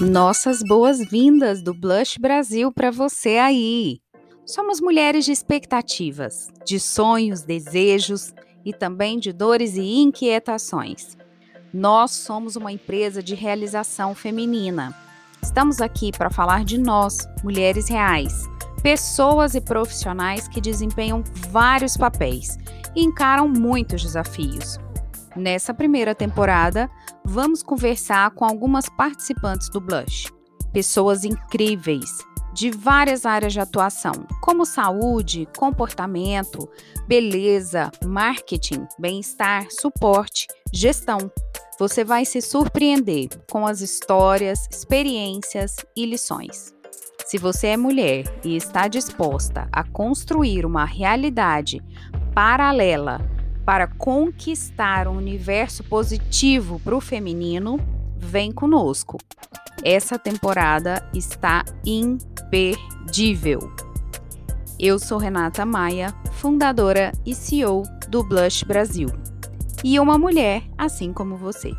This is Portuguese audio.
Nossas boas-vindas do Blush Brasil para você aí. Somos mulheres de expectativas, de sonhos, desejos e também de dores e inquietações. Nós somos uma empresa de realização feminina. Estamos aqui para falar de nós, mulheres reais, pessoas e profissionais que desempenham vários papéis e encaram muitos desafios. Nessa primeira temporada, vamos conversar com algumas participantes do Blush, pessoas incríveis de várias áreas de atuação, como saúde, comportamento, beleza, marketing, bem-estar, suporte, gestão. Você vai se surpreender com as histórias, experiências e lições. Se você é mulher e está disposta a construir uma realidade paralela para conquistar um universo positivo para o feminino, vem conosco. Essa temporada está imperdível. Eu sou Renata Maia, fundadora e CEO do Blush Brasil, e uma mulher assim como você.